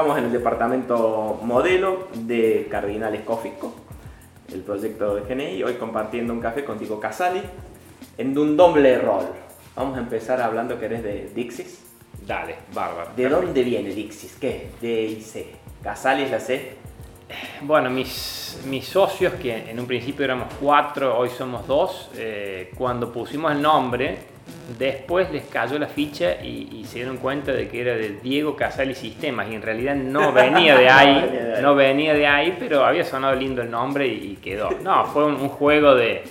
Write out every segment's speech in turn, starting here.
Estamos en el departamento modelo de Cardinales Cófico, el proyecto de GNI, hoy compartiendo un café contigo Casali, en un doble rol. Vamos a empezar hablando que eres de Dixis. Dale, bárbaro. ¿De dónde viene Dixis? ¿Qué? D y C. Casali es la C. Bueno, mis, mis socios, que en un principio éramos cuatro, hoy somos dos, eh, cuando pusimos el nombre, después les cayó la ficha y, se dieron cuenta de que era de Diego Casali Sistemas y en realidad no venía de ahí, no venía de ahí, pero había sonado lindo el nombre y, quedó. No, fue un, juego de,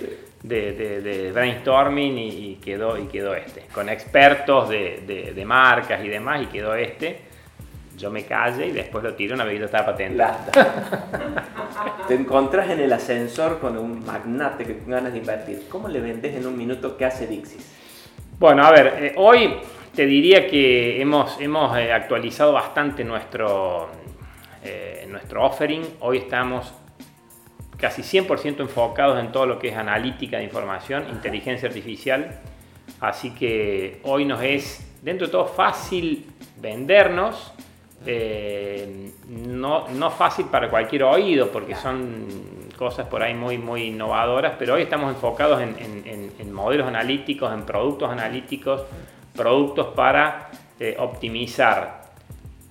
de, brainstorming y, quedó, y quedó este, con expertos de, marcas y demás y quedó este yo me calle y después lo tiro, una bebida está patente. Te encontrás en el ascensor con un magnate que ganas de invertir. ¿Cómo le vendes en un minuto qué hace Dixis? Bueno, a ver, eh, hoy te diría que hemos, hemos eh, actualizado bastante nuestro, eh, nuestro offering. Hoy estamos casi 100% enfocados en todo lo que es analítica de información, inteligencia artificial. Así que hoy nos es, dentro de todo, fácil vendernos eh, no, no, fácil para cualquier oído porque son cosas por ahí muy, muy innovadoras, pero hoy estamos enfocados en, modelos analíticos, en productos analíticos, productos para eh, optimizar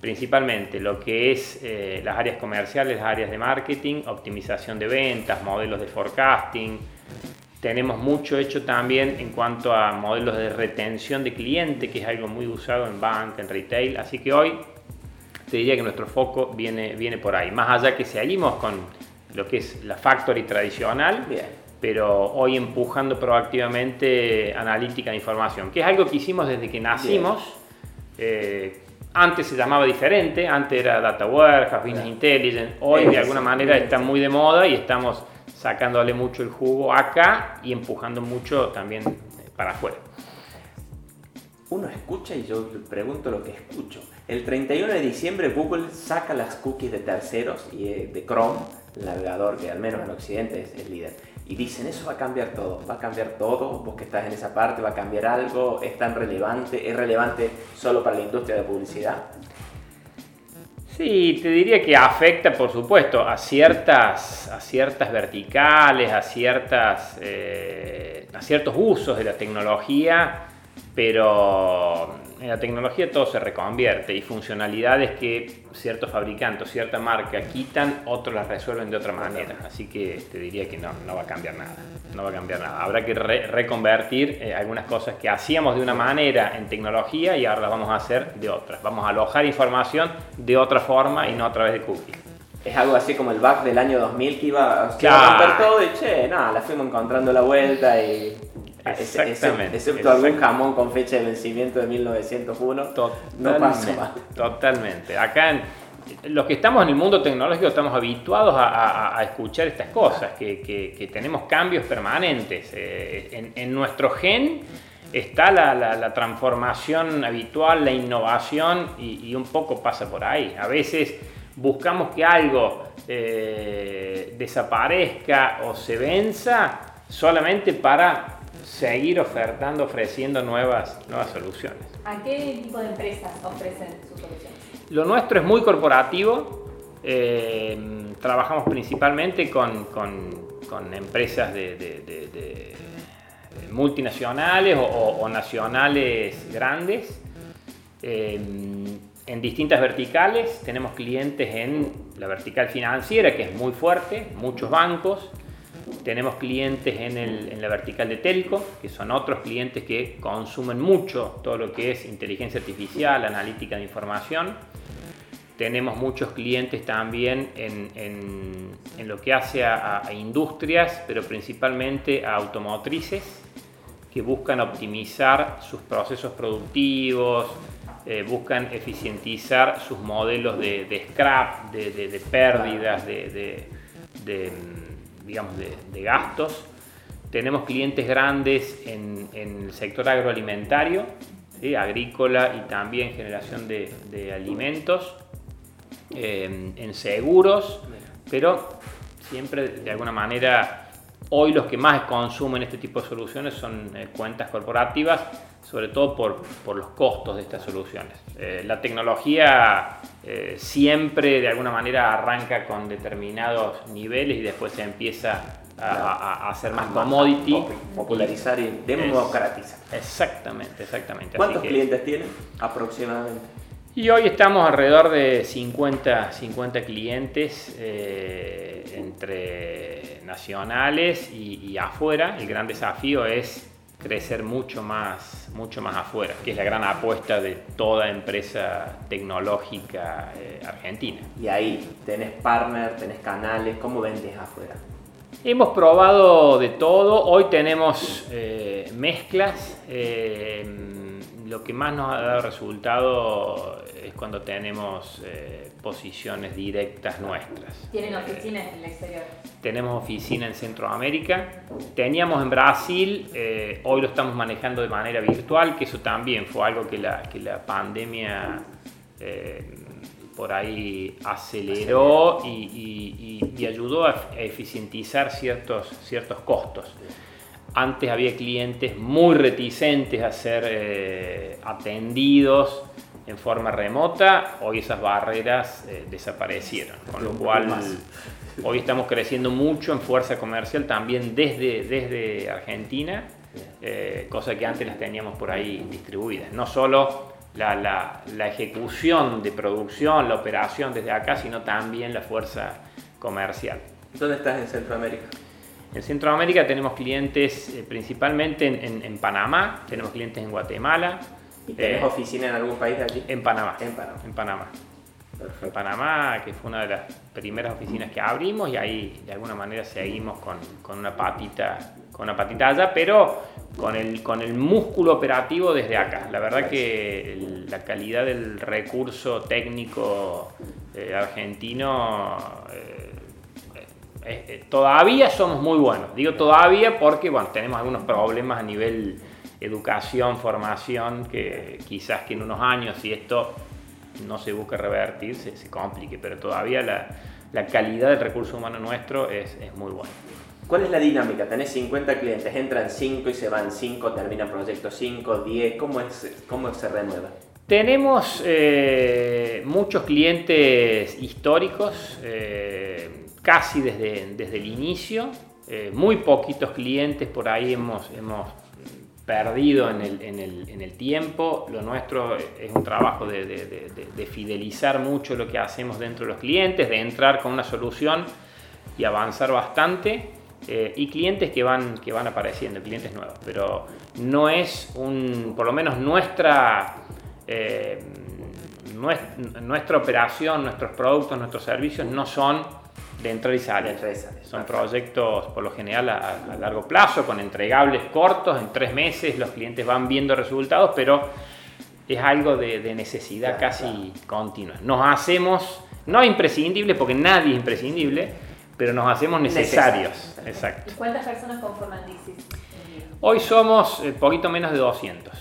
principalmente lo que es eh, las áreas comerciales, las áreas de marketing, optimización de ventas, modelos de forecasting. Tenemos mucho hecho también en cuanto a modelos de retención de cliente, que es algo muy usado en banca, en retail. Así que hoy te diría que nuestro foco viene, viene por ahí. Más allá que seguimos con lo que es la factory tradicional, pero hoy empujando proactivamente analítica de información, que es algo que hicimos desde que nacimos. Eh, antes se llamaba diferente, antes era Data Warehouse, Business Intelligence, hoy de alguna manera está muy de moda y estamos sacándole mucho el jugo acá y empujando mucho también para afuera. Uno escucha y yo pregunto lo que escucho. El 31 de diciembre Google saca las cookies de terceros y eh, de Chrome, navegador que al menos en Occidente es líder. Y dicen, eso va a cambiar todo, va a cambiar todo, vos que estás en esa parte, va a cambiar algo, es tan relevante, es relevante solo para la industria de publicidad. Sí, te diría que afecta, por supuesto, a ciertas, a ciertas verticales, a, ciertas, eh, a ciertos usos de la tecnología pero en la tecnología todo se reconvierte y funcionalidades que ciertos fabricantes cierta marca quitan, otros las resuelven de otra manera. Así que te diría que no, no va a cambiar nada. No va a cambiar nada. Habrá que reconvertir eh, algunas cosas que hacíamos de una manera en tecnología y ahora las vamos a hacer de otras. Vamos a alojar información de otra forma y no a través de cookies. Es algo así como el bug del año 2000 que iba, a romper todo y che, nada, la fuimos encontrando la vuelta y Exactamente. Excepto algún jamón con fecha de vencimiento de 1901. no pasa Totalmente. Acá en, los que estamos en el mundo tecnológico estamos habituados a, escuchar estas cosas, que, tenemos cambios permanentes. Eh, en, nuestro gen está la, transformación habitual, la innovación y, un poco pasa por ahí. A veces buscamos que algo eh, desaparezca o se venza solamente para seguir ofertando, ofreciendo nuevas, nuevas soluciones. ¿A qué tipo de empresas ofrecen sus soluciones? Lo nuestro es muy corporativo. Eh, trabajamos principalmente con, con, empresas de, multinacionales o, nacionales grandes. Eh, en distintas verticales tenemos clientes en la vertical financiera, que es muy fuerte, muchos bancos, tenemos clientes en, la vertical de telco, que son otros clientes que consumen mucho todo lo que es inteligencia artificial, analítica de información. Tenemos muchos clientes también en, lo que hace a, industrias, pero principalmente a automotrices, que buscan optimizar sus procesos productivos, eh, buscan eficientizar sus modelos de, scrap, de, pérdidas, de digamos, de, gastos. Tenemos clientes grandes en, el sector agroalimentario, agrícola y también generación de, alimentos, eh, en seguros, pero siempre de alguna manera hoy los que más consumen este tipo de soluciones son eh, cuentas corporativas, sobre todo por, por los costos de estas soluciones. Eh, la tecnología eh, siempre de alguna manera arranca con determinados niveles y después se empieza a, hacer más commodity. Popularizar y democratizar. Exactamente, exactamente. ¿Cuántos clientes tienen aproximadamente? Y hoy estamos alrededor de 50, 50 clientes eh, entre nacionales y, y, afuera. El gran desafío es crecer mucho más, mucho más afuera, que es la gran apuesta de toda empresa tecnológica eh, argentina. Y ahí tenés partner, tenés canales, ¿cómo vendes afuera? Hemos probado de todo, hoy tenemos eh, mezclas, eh, lo que más nos ha dado resultado es cuando tenemos eh, posiciones directas nuestras. ¿Tienen oficinas en el exterior? Tenemos oficina en Centroamérica, teníamos en Brasil, eh, hoy lo estamos manejando de manera virtual, que eso también fue algo que la, que la pandemia eh, por ahí aceleró y, y, y, ayudó a eficientizar ciertos, ciertos costos. Antes había clientes muy reticentes a ser eh, atendidos en forma remota, hoy esas barreras eh, desaparecieron, con lo cual hoy estamos creciendo mucho en fuerza comercial también desde, desde Argentina, eh, cosa que antes las teníamos por ahí distribuidas. No solo la, la, la, ejecución de producción, la operación desde acá, sino también la fuerza comercial. ¿Dónde estás en Centroamérica? En Centroamérica tenemos clientes eh, principalmente en, en, en, Panamá, tenemos clientes en Guatemala. ¿Y tenés eh, oficina en algún país de allí? En Panamá. En Panamá. En Panamá. En Panamá, que fue una de las primeras oficinas que abrimos y ahí de alguna manera seguimos con, con una patita con una patita allá, pero con el, con el músculo operativo desde acá. La verdad que el, la calidad del recurso técnico eh, argentino eh, eh, todavía somos muy buenos. Digo todavía porque bueno, tenemos algunos problemas a nivel educación, formación, que quizás que en unos años, si esto no se busca revertir, se, se complique, pero todavía la, la, calidad del recurso humano nuestro es, es muy buena. ¿Cuál es la dinámica? Tenés 50 clientes, entran 5 y se van 5, terminan proyecto 5, 10, ¿cómo, es, cómo se renueva? Tenemos eh, muchos clientes históricos, eh, casi desde, desde el inicio, eh, muy poquitos clientes por ahí hemos, hemos perdido en el, en, el, en el, tiempo. Lo nuestro es un trabajo de, de, de, de, fidelizar mucho lo que hacemos dentro de los clientes, de entrar con una solución y avanzar bastante. Eh, y clientes que van, que van apareciendo, clientes nuevos. Pero no es un, por lo menos nuestra, eh, nuestra operación, nuestros productos, nuestros servicios no son de entrar y salir. Entrar y salir. Son proyectos por lo general a, a, largo plazo, con entregables cortos, en tres meses los clientes van viendo resultados, pero es algo de, de necesidad claro, casi claro. continua. Nos hacemos, no imprescindibles, porque nadie es imprescindible, pero nos hacemos necesarios. Necesarios. Exacto. ¿Cuántas personas conforman DICIS? Hoy somos eh, poquito menos de 200,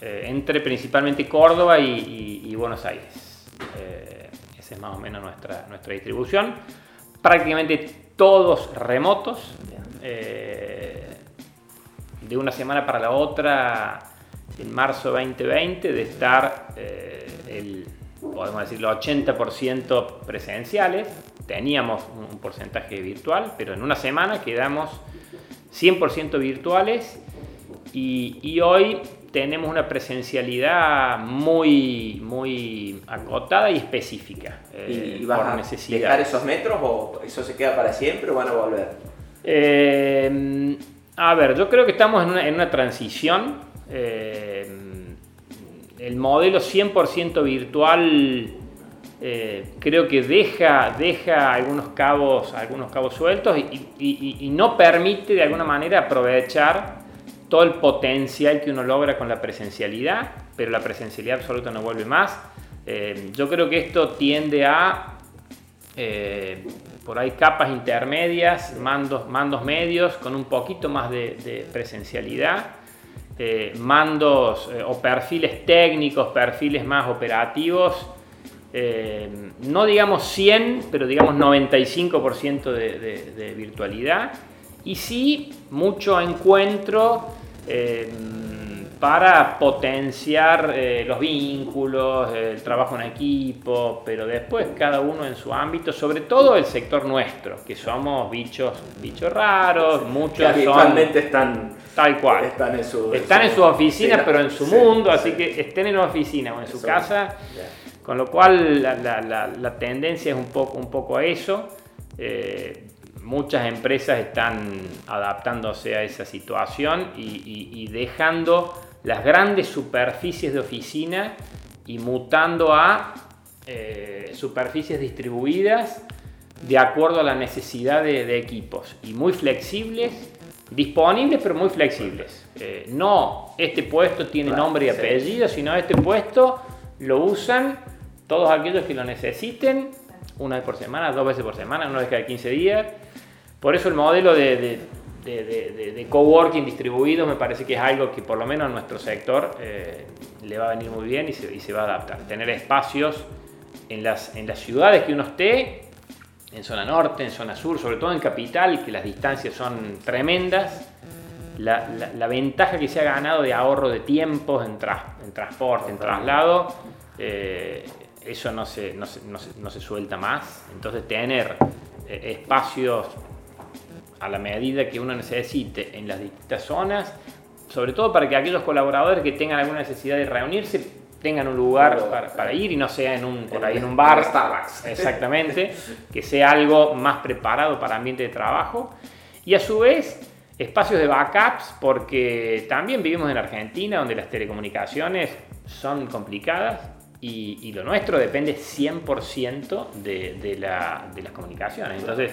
eh, entre principalmente Córdoba y, y, y Buenos Aires. Eh, esa es más o menos nuestra, nuestra distribución. Prácticamente todos remotos. Eh, de una semana para la otra, en marzo 2020, de estar eh, el, podemos decirlo, 80% presenciales. Teníamos un porcentaje virtual, pero en una semana quedamos 100% virtuales y, y hoy tenemos una presencialidad muy, muy acotada y específica. Eh, ¿Y vas a dejar esos metros o eso se queda para siempre o van a volver? Eh, a ver, yo creo que estamos en una, en una transición. Eh, el modelo 100% virtual eh, creo que deja, deja algunos, cabos, algunos cabos sueltos y, y, y no permite de alguna manera aprovechar todo el potencial que uno logra con la presencialidad, pero la presencialidad absoluta no vuelve más. Eh, yo creo que esto tiende a, eh, por ahí, capas intermedias, mandos, mandos medios con un poquito más de, presencialidad, eh, mandos o perfiles técnicos, perfiles más operativos. no digamos 100, pero digamos 95% de, de, de virtualidad y sí mucho encuentro eh, para potenciar eh, los vínculos, el trabajo en equipo, pero después cada uno en su ámbito, sobre todo el sector nuestro, que somos bichos, bichos raros, muchos habitualmente están tal cual. Están en su, están en su oficina, pero en su mundo, así que estén en la oficina o en su casa, con lo cual la, tendencia es un poco, un poco a eso. Eh, muchas empresas están adaptándose a esa situación y dejando las grandes superficies de oficina y mutando a eh, superficies distribuidas de acuerdo a la necesidad de, equipos y muy flexibles, disponibles pero muy flexibles. Eh, no este puesto tiene nombre y apellido, sino este puesto lo usan todos aquellos que lo necesiten, una vez por semana, dos veces por semana, una vez cada 15 días. Por eso el modelo de de, coworking distribuido me parece que es algo que por lo menos a nuestro sector eh, le va a venir muy bien y se, va a adaptar. Tener espacios en las, en las ciudades que uno esté, en zona norte, en zona sur, sobre todo en capital, que las distancias son tremendas. La, ventaja que se ha ganado de ahorro de tiempos en, en transporte, en traslado, eh, eso no se, no se, suelta más. Entonces tener eh, espacios a la medida que uno necesite en las distintas zonas, sobre todo para que aquellos colaboradores que tengan alguna necesidad de reunirse tengan un lugar para, ir y no sea en un, por ahí en un bar. Starbucks. Exactamente, que sea algo más preparado para ambiente de trabajo. Y a su vez, espacios de backups, porque también vivimos en Argentina, donde las telecomunicaciones son complicadas y, lo nuestro depende 100% de, de, la, de las comunicaciones. Entonces,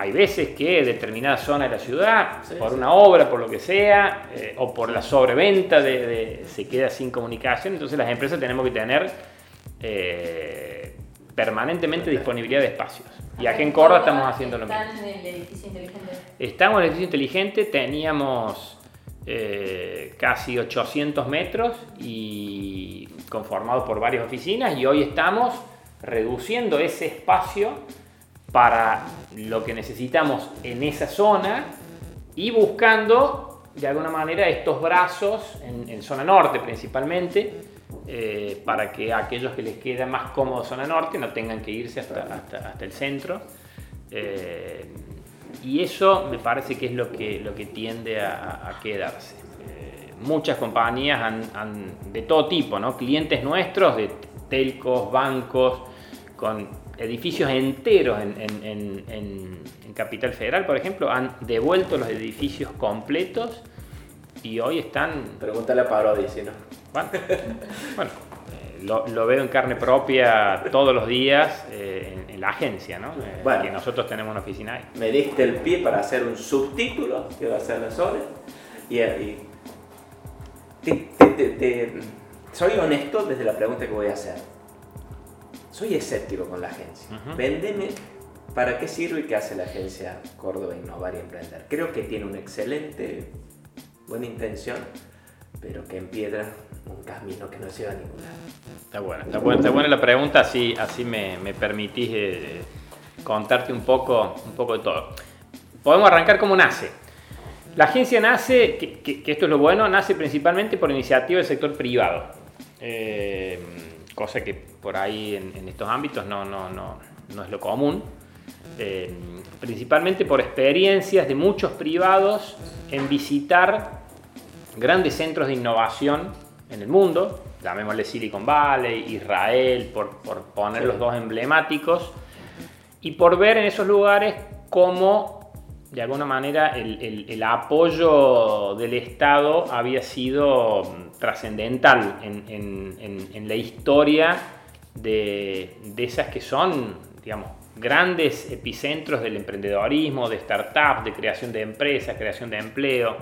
hay veces que determinada zona de la ciudad, por una obra, por lo que sea, eh, o por la sobreventa de, se queda sin comunicación, entonces las empresas tenemos que tener eh, permanentemente disponibilidad de espacios. Y aquí en Córdoba estamos haciendo lo mismo. ¿Están en el edificio inteligente? Estamos en el edificio inteligente, teníamos eh, casi 800 metros y conformado por varias oficinas y hoy estamos reduciendo ese espacio para lo que necesitamos en esa zona y buscando de alguna manera estos brazos en, zona norte principalmente eh, para que aquellos que les queda más cómodo zona norte no tengan que irse hasta, hasta, el centro. Eh, y eso me parece que es lo que, lo que tiende a, quedarse. Eh, muchas compañías han, de todo tipo, ¿no? clientes nuestros de telcos, bancos con edificios enteros en, Capital Federal, por ejemplo, han devuelto los edificios completos y hoy están... Pregúntale a Parodi si no. Bueno, eh, lo, veo en carne propia todos los días eh, en, la agencia, ¿no? Eh, bueno, que nosotros tenemos una oficina ahí. Me diste el pie para hacer un subtítulo que va a ser la Sole y, soy honesto desde la pregunta que voy a hacer soy escéptico con la agencia. Véndeme para qué sirve y qué hace la agencia Córdoba Innovar y Emprender. Creo que tiene una excelente, buena intención, pero que empiedra un camino que no lleva a ningún lado. Está buena, está buena, está buena la pregunta, así, así me, me permitís eh, contarte un poco, un poco de todo. Podemos arrancar cómo nace. La agencia nace, que, esto es lo bueno, nace principalmente por iniciativa del sector privado. Eh, cosa que por ahí en, estos ámbitos no, no, no, no, es lo común, eh, principalmente por experiencias de muchos privados en visitar grandes centros de innovación en el mundo, llamémosle Silicon Valley, Israel, por, por poner los dos emblemáticos, y por ver en esos lugares cómo de alguna manera el, apoyo del Estado había sido trascendental en, la historia de, esas que son, digamos, grandes epicentros del emprendedorismo, de startups, de creación de empresas, creación de empleo.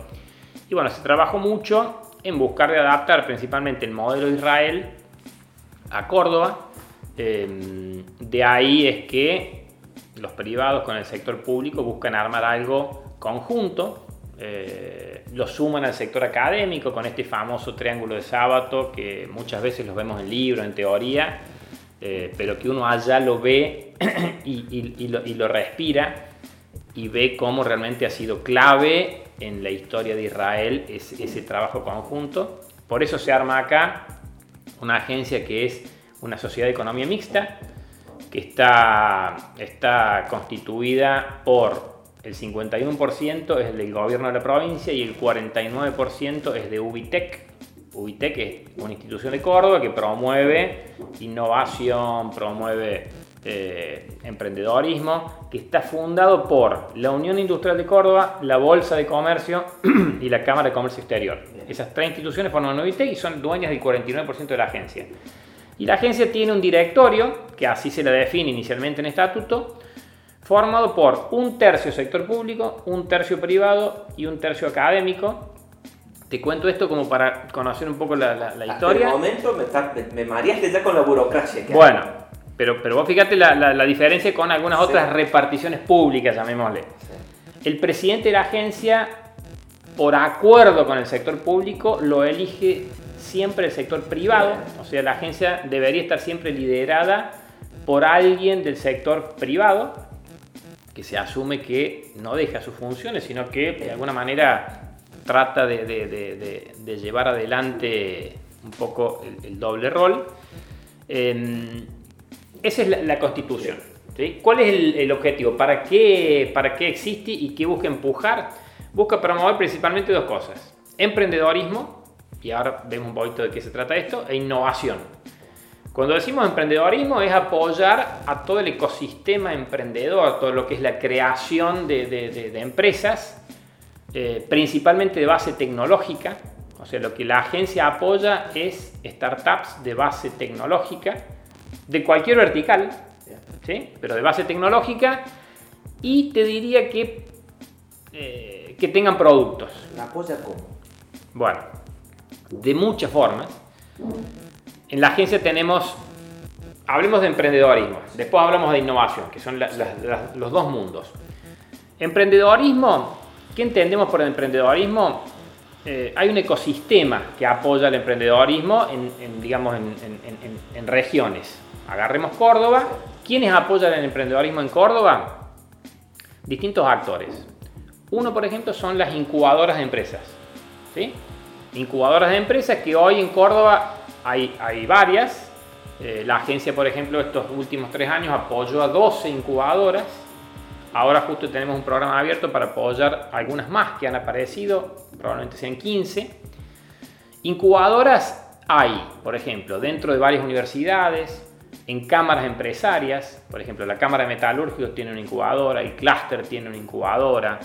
Y bueno, se trabajó mucho en buscar de adaptar principalmente el modelo de Israel a Córdoba. Em, de ahí es que los privados con el sector público buscan armar algo conjunto, eh, lo suman al sector académico con este famoso triángulo de sábado que muchas veces los vemos en libros, en teoría, eh, pero que uno allá lo ve y, lo, respira. y ve cómo realmente ha sido clave en la historia de Israel ese, ese trabajo conjunto. Por eso se arma acá una agencia que es una sociedad de economía mixta, que está, está constituida por el 51% es del gobierno de la provincia y el 49% es de Ubitec. Ubitec es una institución de Córdoba que promueve innovación, promueve eh, emprendedorismo, que está fundado por la Unión Industrial de Córdoba, la Bolsa de Comercio y la Cámara de Comercio Exterior. Esas tres instituciones forman Ubitec y son dueñas del 49% de la agencia. Y la agencia tiene un directorio, que así se la define inicialmente en estatuto, formado por un tercio sector público, un tercio privado y un tercio académico. Te cuento esto como para conocer un poco la, la, historia. Hasta momento me, me, mareaste ya con la burocracia. bueno, pero, pero vos fíjate la, la, diferencia con algunas otras reparticiones públicas, llamémosle. El presidente de la agencia, por acuerdo con el sector público, lo elige siempre el sector privado, o sea, la agencia debería estar siempre liderada por alguien del sector privado, que se asume que no deja sus funciones, sino que de alguna manera trata de, llevar adelante un poco el, doble rol. Em, esa es la, constitución. ¿Cuál es el, objetivo? ¿Para qué, ¿Para qué existe y qué busca empujar? Busca promover principalmente dos cosas. Emprendedorismo, y ahora vemos un poquito de qué se trata esto, e innovación. Cuando decimos emprendedorismo es apoyar a todo el ecosistema emprendedor, todo lo que es la creación de, empresas, eh, principalmente de base tecnológica. O sea, lo que la agencia apoya es startups de base tecnológica, de cualquier vertical, ¿sí? pero de base tecnológica, y te diría que, eh, que tengan productos. ¿La apoya cómo? Bueno, de muchas formas. En la agencia tenemos, hablemos de emprendedorismo, después hablamos de innovación, que son los dos mundos. Emprendedorismo, ¿qué entendemos por emprendedorismo? Eh, hay un ecosistema que apoya el emprendedorismo en, digamos, en, regiones. Agarremos Córdoba. ¿Quiénes apoyan el emprendedorismo en Córdoba? Distintos actores. Uno, por ejemplo, son las incubadoras de empresas. ¿sí? Incubadoras de empresas que hoy en Córdoba hay, hay varias. Eh, la agencia, por ejemplo, estos últimos tres años apoyó a 12 incubadoras. Ahora justo tenemos un programa abierto para apoyar algunas más que han aparecido, probablemente sean 15. Incubadoras hay, por ejemplo, dentro de varias universidades, en cámaras empresarias, por ejemplo, la Cámara de Metalúrgicos tiene una incubadora, el Cluster tiene una incubadora,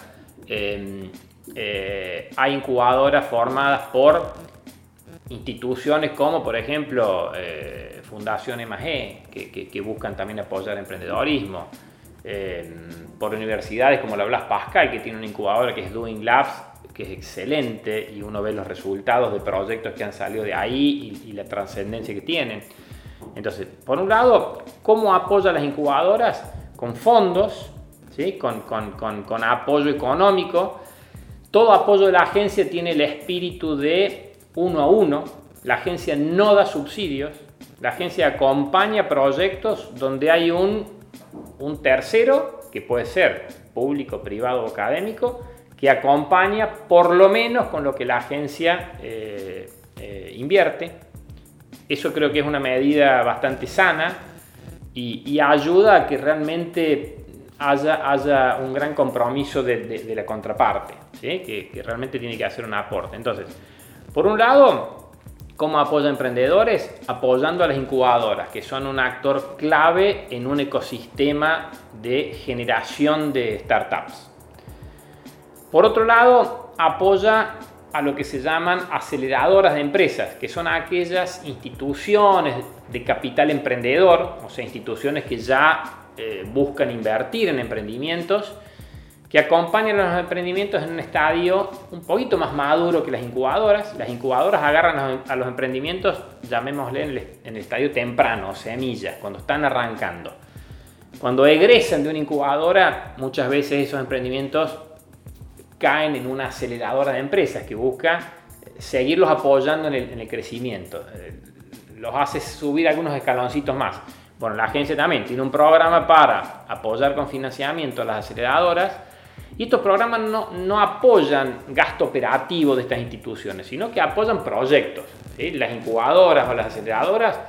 eh, eh, hay incubadoras formadas por instituciones como, por ejemplo, eh, Fundación MG, que, buscan también apoyar emprendedorismo, eh, por universidades como la Blas Pascal, que tiene una incubadora que es Doing Labs, que es excelente y uno ve los resultados de proyectos que han salido de ahí y, la trascendencia que tienen. Entonces, por un lado, ¿cómo apoya las incubadoras? Con fondos, ¿sí? con apoyo económico todo apoyo de la agencia tiene el espíritu de uno a uno. La agencia no da subsidios. La agencia acompaña proyectos donde hay un, un tercero, que puede ser público, privado o académico, que acompaña por lo menos con lo que la agencia eh, eh, invierte. Eso creo que es una medida bastante sana y, ayuda a que realmente haya, haya un gran compromiso de la contraparte que, realmente tiene que hacer un aporte. Entonces, por un lado, ¿cómo apoya a emprendedores? Apoyando a las incubadoras, que son un actor clave en un ecosistema de generación de startups. Por otro lado, apoya a lo que se llaman aceleradoras de empresas, que son aquellas instituciones de capital emprendedor, o sea, instituciones que ya eh, buscan invertir en emprendimientos que acompañan a los emprendimientos en un estadio un poquito más maduro que las incubadoras. Las incubadoras agarran a los emprendimientos, llamémosle en el, estadio temprano, semillas, cuando están arrancando. Cuando egresan de una incubadora, muchas veces esos emprendimientos caen en una aceleradora de empresas que busca seguirlos apoyando en el, en el crecimiento. Eh, los hace subir algunos escaloncitos más. Bueno, la agencia también tiene un programa para apoyar con financiamiento a las aceleradoras Y estos programas no, no apoyan gasto operativo de estas instituciones, sino que apoyan proyectos. Las incubadoras o las aceleradoras,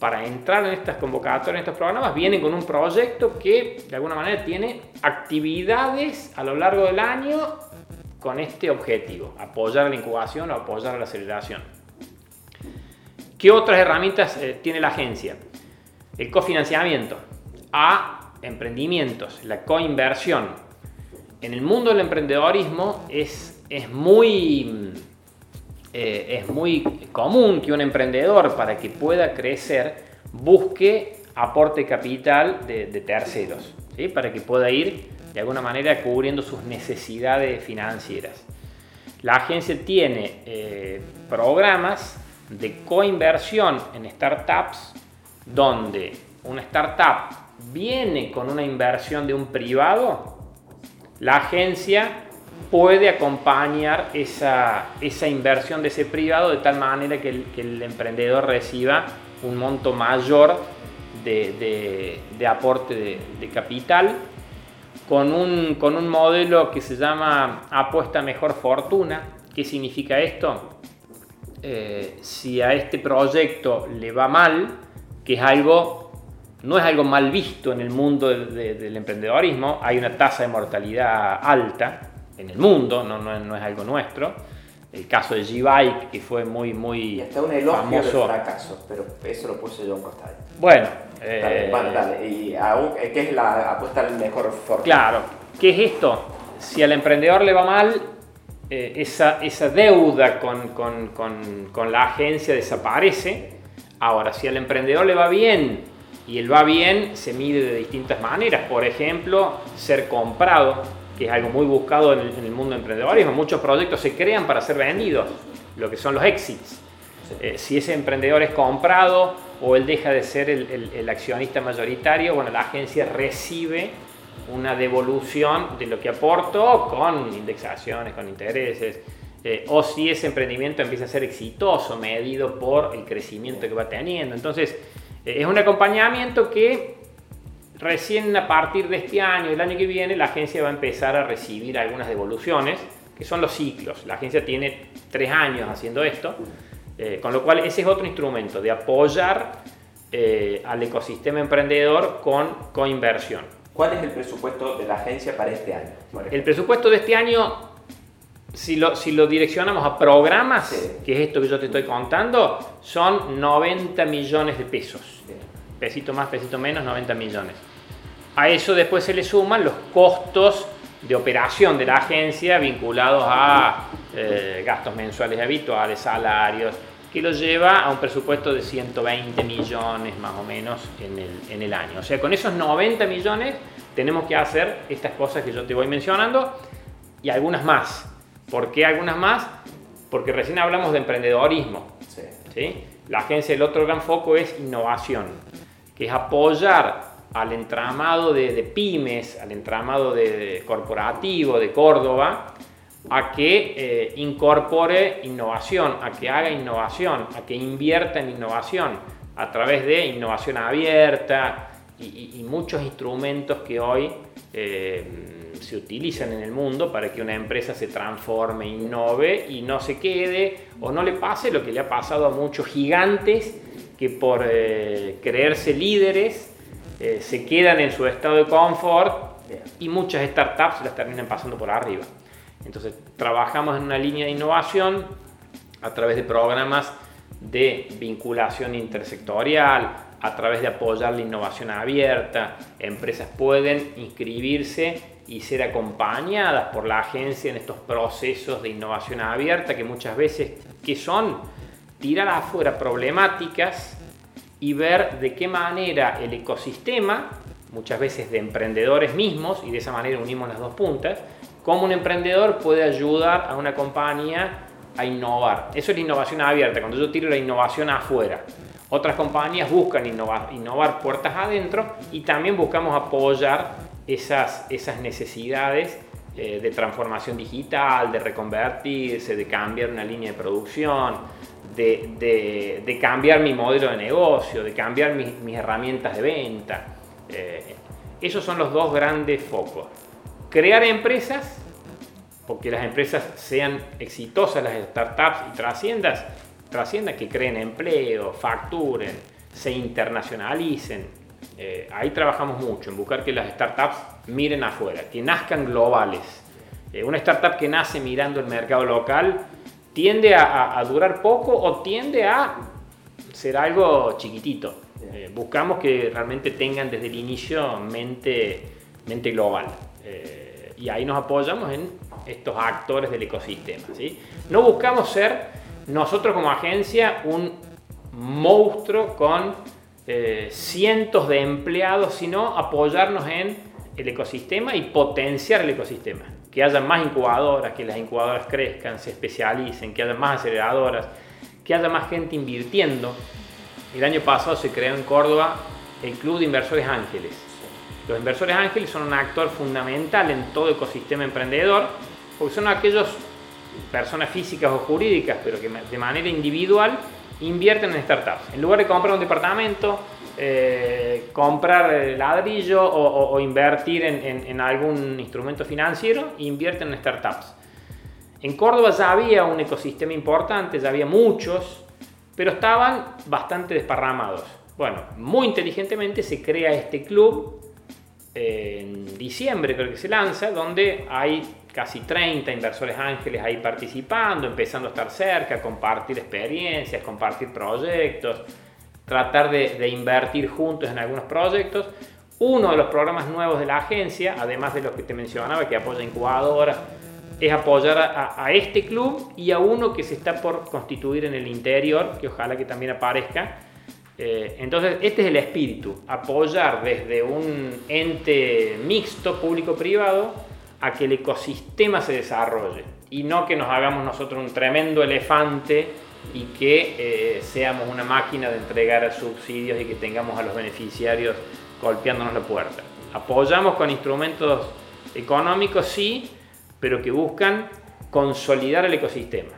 para entrar en estas convocatorias, en estos programas, vienen con un proyecto que de alguna manera tiene actividades a lo largo del año con este objetivo, apoyar la incubación o apoyar la aceleración. ¿Qué otras herramientas eh, tiene la agencia? El cofinanciamiento a emprendimientos, la coinversión. En el mundo del emprendedorismo es, es, muy, eh, es muy común que un emprendedor para que pueda crecer busque aporte capital de, terceros, para que pueda ir de alguna manera cubriendo sus necesidades financieras. La agencia tiene eh, programas de coinversión en startups donde una startup viene con una inversión de un privado, la agencia puede acompañar esa, esa inversión de ese privado de tal manera que el, emprendedor reciba un monto mayor de, aporte de, capital con un, con un modelo que se llama apuesta mejor fortuna. ¿Qué significa esto? Eh, si a este proyecto le va mal, que es algo, no es algo mal visto en el mundo del emprendedorismo, hay una tasa de mortalidad alta en el mundo, no, no, es algo nuestro. El caso de G-Bike, que fue muy, muy y hasta un elogio famoso. fracaso, pero eso lo puse yo en costado. Bueno. Eh, dale, ¿Y qué es la apuesta al mejor forma? Claro, ¿qué es esto? Si al emprendedor le va mal, eh, esa, esa, deuda con, con, con, con, la agencia desaparece. Ahora, si al emprendedor le va bien y él va bien, se mide de distintas maneras. Por ejemplo, ser comprado, que es algo muy buscado en el, en el mundo emprendedorismo. Muchos proyectos se crean para ser vendidos, lo que son los exits. Eh, si ese emprendedor es comprado o él deja de ser el, el, el accionista mayoritario, bueno, la agencia recibe una devolución de lo que aporto con indexaciones, con intereses, eh, o si ese emprendimiento empieza a ser exitoso, medido por el crecimiento que va teniendo. Entonces, eh, es un acompañamiento que recién a partir de este año, el año que viene, la agencia va a empezar a recibir algunas devoluciones, que son los ciclos. La agencia tiene tres años haciendo esto, eh, con lo cual ese es otro instrumento de apoyar al ecosistema emprendedor con coinversión. ¿Cuál es el presupuesto de la agencia para este año? El presupuesto de este año, si lo, si lo direccionamos a programas, que es esto que yo te estoy contando, son 90 millones de pesos. Pesito más, pesito menos, 90 millones. A eso después se le suman los costos de operación de la agencia vinculados a eh, gastos mensuales habituales, salarios, que lo lleva a un presupuesto de 120 millones más o menos en el, en el año. O sea, con esos 90 millones tenemos que hacer estas cosas que yo te voy mencionando y algunas más. ¿Por qué algunas más? Porque recién hablamos de emprendedorismo. Sí. La agencia, el otro gran foco es innovación, que es apoyar al entramado de, pymes, al entramado de corporativo de Córdoba, a que eh, incorpore innovación, a que haga innovación, a que invierta en innovación a través de innovación abierta y, muchos instrumentos que hoy eh, se utilizan en el mundo para que una empresa se transforme, innove y no se quede o no le pase lo que le ha pasado a muchos gigantes que por eh, creerse líderes se quedan en su estado de confort y muchas startups las terminan pasando por arriba. Entonces, trabajamos en una línea de innovación a través de programas de vinculación intersectorial, a través de apoyar la innovación abierta. Empresas pueden inscribirse y ser acompañadas por la agencia en estos procesos de innovación abierta que muchas veces que son tirar afuera problemáticas y ver de qué manera el ecosistema, muchas veces de emprendedores mismos, y de esa manera unimos las dos puntas, cómo un emprendedor puede ayudar a una compañía a innovar. Eso es la innovación abierta, cuando yo tiro la innovación afuera. Otras compañías buscan innovar, innovar puertas adentro y también buscamos apoyar esas, esas necesidades eh, de transformación digital, de reconvertirse, de cambiar una línea de producción, de, cambiar mi modelo de negocio, de cambiar mis, herramientas de venta. Eh, esos son los dos grandes focos. crear empresas, porque las empresas sean exitosas, las startups y trasciendas que creen empleo, facturen, se internacionalicen. Eh, ahí trabajamos mucho en buscar que las startups miren afuera, que nazcan globales. Eh, una startup que nace mirando el mercado local tiende a, durar poco o tiende a ser algo chiquitito. Eh, buscamos que realmente tengan desde el inicio mente, global. y ahí nos apoyamos en estos actores del ecosistema. No buscamos ser nosotros como agencia un monstruo con eh, cientos de empleados, sino apoyarnos en el ecosistema y potenciar el ecosistema. Que haya más incubadoras, que las incubadoras crezcan, se especialicen, que haya más aceleradoras, que haya más gente invirtiendo. El año pasado se creó en Córdoba el Club de Inversores Ángeles. Los inversores ángeles son un actor fundamental en todo ecosistema emprendedor, porque son aquellos personas físicas o jurídicas, pero que de manera individual invierten en startups. En lugar de comprar un departamento, eh, comprar ladrillo o, invertir en, algún instrumento financiero, invierten en startups. En Córdoba ya había un ecosistema importante, ya había muchos, pero estaban bastante desparramados. Bueno, muy inteligentemente se crea este club en diciembre, creo que se lanza, donde hay casi 30 inversores ángeles ahí participando, empezando a estar cerca, compartir experiencias, compartir proyectos, tratar de, invertir juntos en algunos proyectos. Uno de los programas nuevos de la agencia, además de los que te mencionaba, que apoya incubadoras, es apoyar a, este club y a uno que se está por constituir en el interior, que ojalá que también aparezca. Eh, entonces, este es el espíritu, apoyar desde un ente mixto, público-privado, a que el ecosistema se desarrolle y no que nos hagamos nosotros un tremendo elefante y que eh, seamos una máquina de entregar subsidios y que tengamos a los beneficiarios golpeándonos la puerta. Apoyamos con instrumentos económicos, sí, pero que buscan consolidar el ecosistema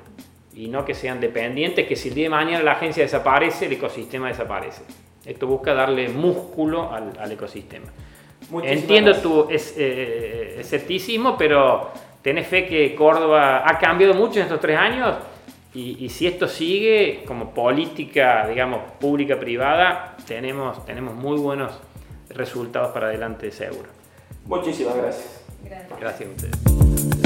y no que sean dependientes, que si el día de mañana la agencia desaparece, el ecosistema desaparece. Esto busca darle músculo al ecosistema. Entiendo tu eh, escepticismo, pero tenés fe que Córdoba ha cambiado mucho en estos tres años y, si esto sigue como política, digamos, pública-privada, tenemos, tenemos muy buenos resultados para adelante seguro. Muchísimas gracias. Gracias. Gracias a ustedes.